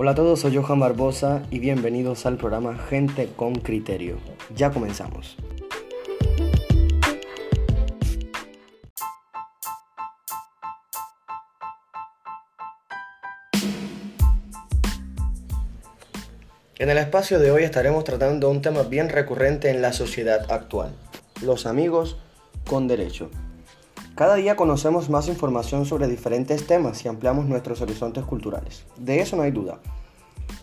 Hola a todos, soy Johan Barbosa y bienvenidos al programa Gente con Criterio. Ya comenzamos. En el espacio de hoy estaremos tratando un tema bien recurrente en la sociedad actual, los amigos con derecho. Cada día conocemos más información sobre diferentes temas y ampliamos nuestros horizontes culturales. De eso no hay duda.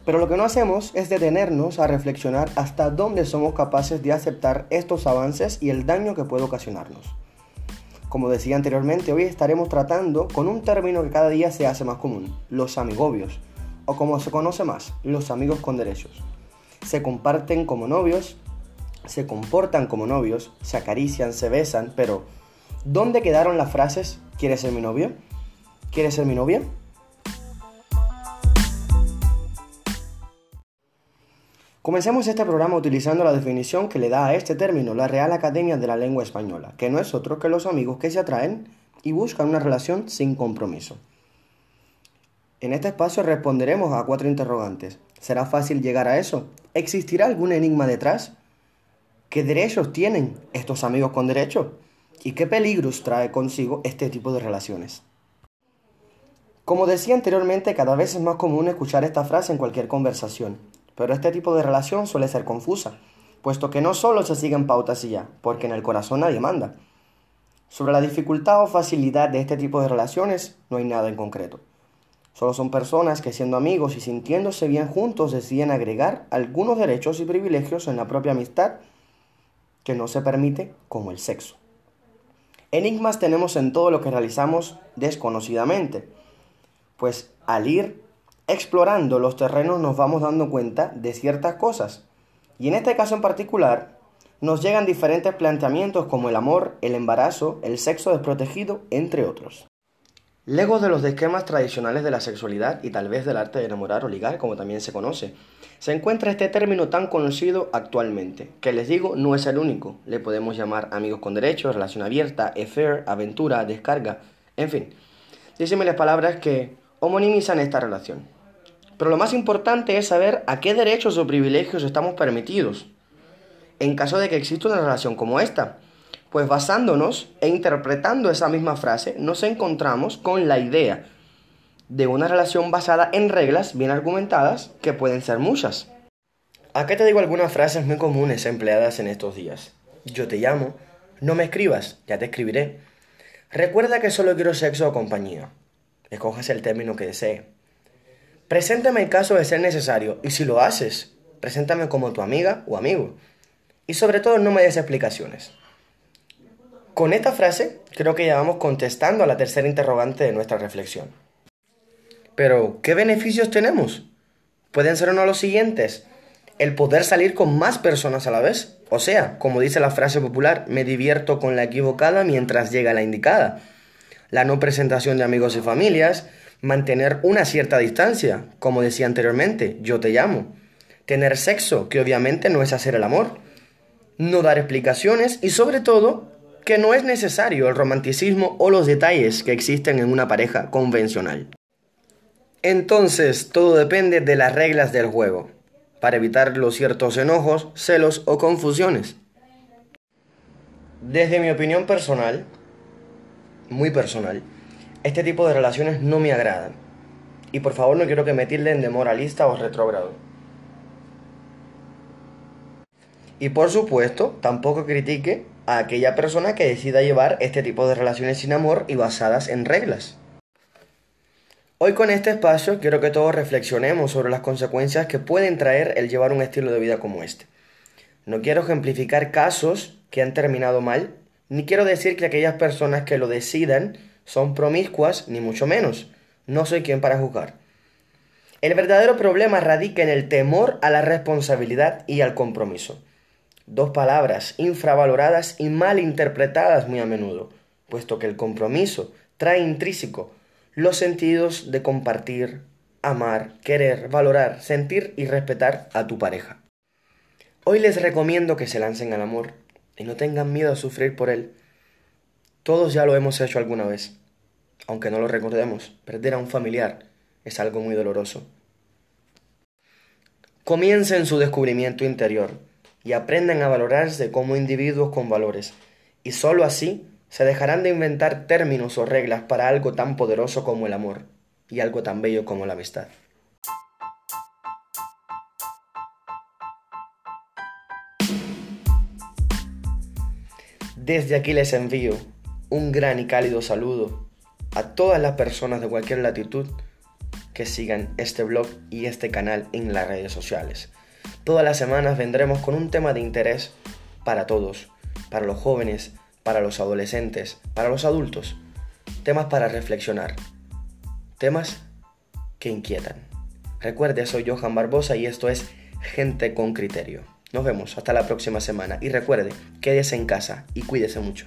Pero lo que no hacemos es detenernos a reflexionar hasta dónde somos capaces de aceptar estos avances y el daño que puede ocasionarnos. Como decía anteriormente, hoy estaremos tratando con un término que cada día se hace más común, los amigobios o como se conoce más, los amigos con derechos. Se comparten como novios, se comportan como novios, se acarician, se besan, pero ¿dónde quedaron las frases ¿quieres ser mi novio? ¿Quieres ser mi novia? Comencemos este programa utilizando la definición que le da a este término la Real Academia de la Lengua Española, que no es otro que los amigos que se atraen y buscan una relación sin compromiso. En este espacio responderemos a cuatro interrogantes. ¿Será fácil llegar a eso? ¿Existirá algún enigma detrás? ¿Qué derechos tienen estos amigos con derecho? ¿Y qué peligros trae consigo este tipo de relaciones? Como decía anteriormente, cada vez es más común escuchar esta frase en cualquier conversación, pero este tipo de relación suele ser confusa, puesto que no solo se siguen pautas y ya, porque en el corazón nadie manda. Sobre la dificultad o facilidad de este tipo de relaciones no hay nada en concreto. Solo son personas que siendo amigos y sintiéndose bien juntos deciden agregar algunos derechos y privilegios en la propia amistad que no se permite, como el sexo. Enigmas tenemos en todo lo que realizamos desconocidamente, pues al ir explorando los terrenos nos vamos dando cuenta de ciertas cosas. Y en este caso en particular, nos llegan diferentes planteamientos como el amor, el embarazo, el sexo desprotegido, entre otros. Lejos de los esquemas tradicionales de la sexualidad y tal vez del arte de enamorar o ligar, como también se conoce, se encuentra este término tan conocido actualmente, que les digo no es el único. Le podemos llamar amigos con derechos, relación abierta, affair, aventura, descarga, en fin. Díseme las palabras que homonimizan esta relación. Pero lo más importante es saber a qué derechos o privilegios estamos permitidos en caso de que exista una relación como esta pues basándonos e interpretando esa misma frase, nos encontramos con la idea de una relación basada en reglas bien argumentadas que pueden ser muchas. Acá te digo algunas frases muy comunes empleadas en estos días. Yo te llamo, no me escribas, ya te escribiré. Recuerda que solo quiero sexo o compañía. Escojas el término que desee. Preséntame en caso de ser necesario y si lo haces, preséntame como tu amiga o amigo. Y sobre todo no me des explicaciones. Con esta frase creo que ya vamos contestando a la tercera interrogante de nuestra reflexión. Pero, ¿qué beneficios tenemos? Pueden ser uno los siguientes. El poder salir con más personas a la vez. O sea, como dice la frase popular, me divierto con la equivocada mientras llega la indicada. La no presentación de amigos y familias. Mantener una cierta distancia, como decía anteriormente, yo te llamo. Tener sexo, que obviamente no es hacer el amor. No dar explicaciones y sobre todo que no es necesario el romanticismo o los detalles que existen en una pareja convencional. Entonces, todo depende de las reglas del juego, para evitar los ciertos enojos, celos o confusiones. Desde mi opinión personal, muy personal, este tipo de relaciones no me agradan. Y por favor no quiero que me tilden de moralista o retrógrado. Y por supuesto, tampoco critique a aquella persona que decida llevar este tipo de relaciones sin amor y basadas en reglas. Hoy con este espacio quiero que todos reflexionemos sobre las consecuencias que pueden traer el llevar un estilo de vida como este. No quiero ejemplificar casos que han terminado mal, ni quiero decir que aquellas personas que lo decidan son promiscuas, ni mucho menos. No soy quien para juzgar. El verdadero problema radica en el temor a la responsabilidad y al compromiso. Dos palabras infravaloradas y mal interpretadas muy a menudo, puesto que el compromiso trae intrínseco los sentidos de compartir, amar, querer, valorar, sentir y respetar a tu pareja. Hoy les recomiendo que se lancen al amor y no tengan miedo a sufrir por él. Todos ya lo hemos hecho alguna vez. Aunque no lo recordemos, perder a un familiar es algo muy doloroso. Comiencen su descubrimiento interior y aprendan a valorarse como individuos con valores. Y sólo así se dejarán de inventar términos o reglas para algo tan poderoso como el amor y algo tan bello como la amistad. Desde aquí les envío un gran y cálido saludo a todas las personas de cualquier latitud que sigan este blog y este canal en las redes sociales. Todas las semanas vendremos con un tema de interés para todos, para los jóvenes, para los adolescentes, para los adultos. Temas para reflexionar. Temas que inquietan. Recuerde, soy Johan Barbosa y esto es Gente con Criterio. Nos vemos hasta la próxima semana y recuerde, quédese en casa y cuídese mucho.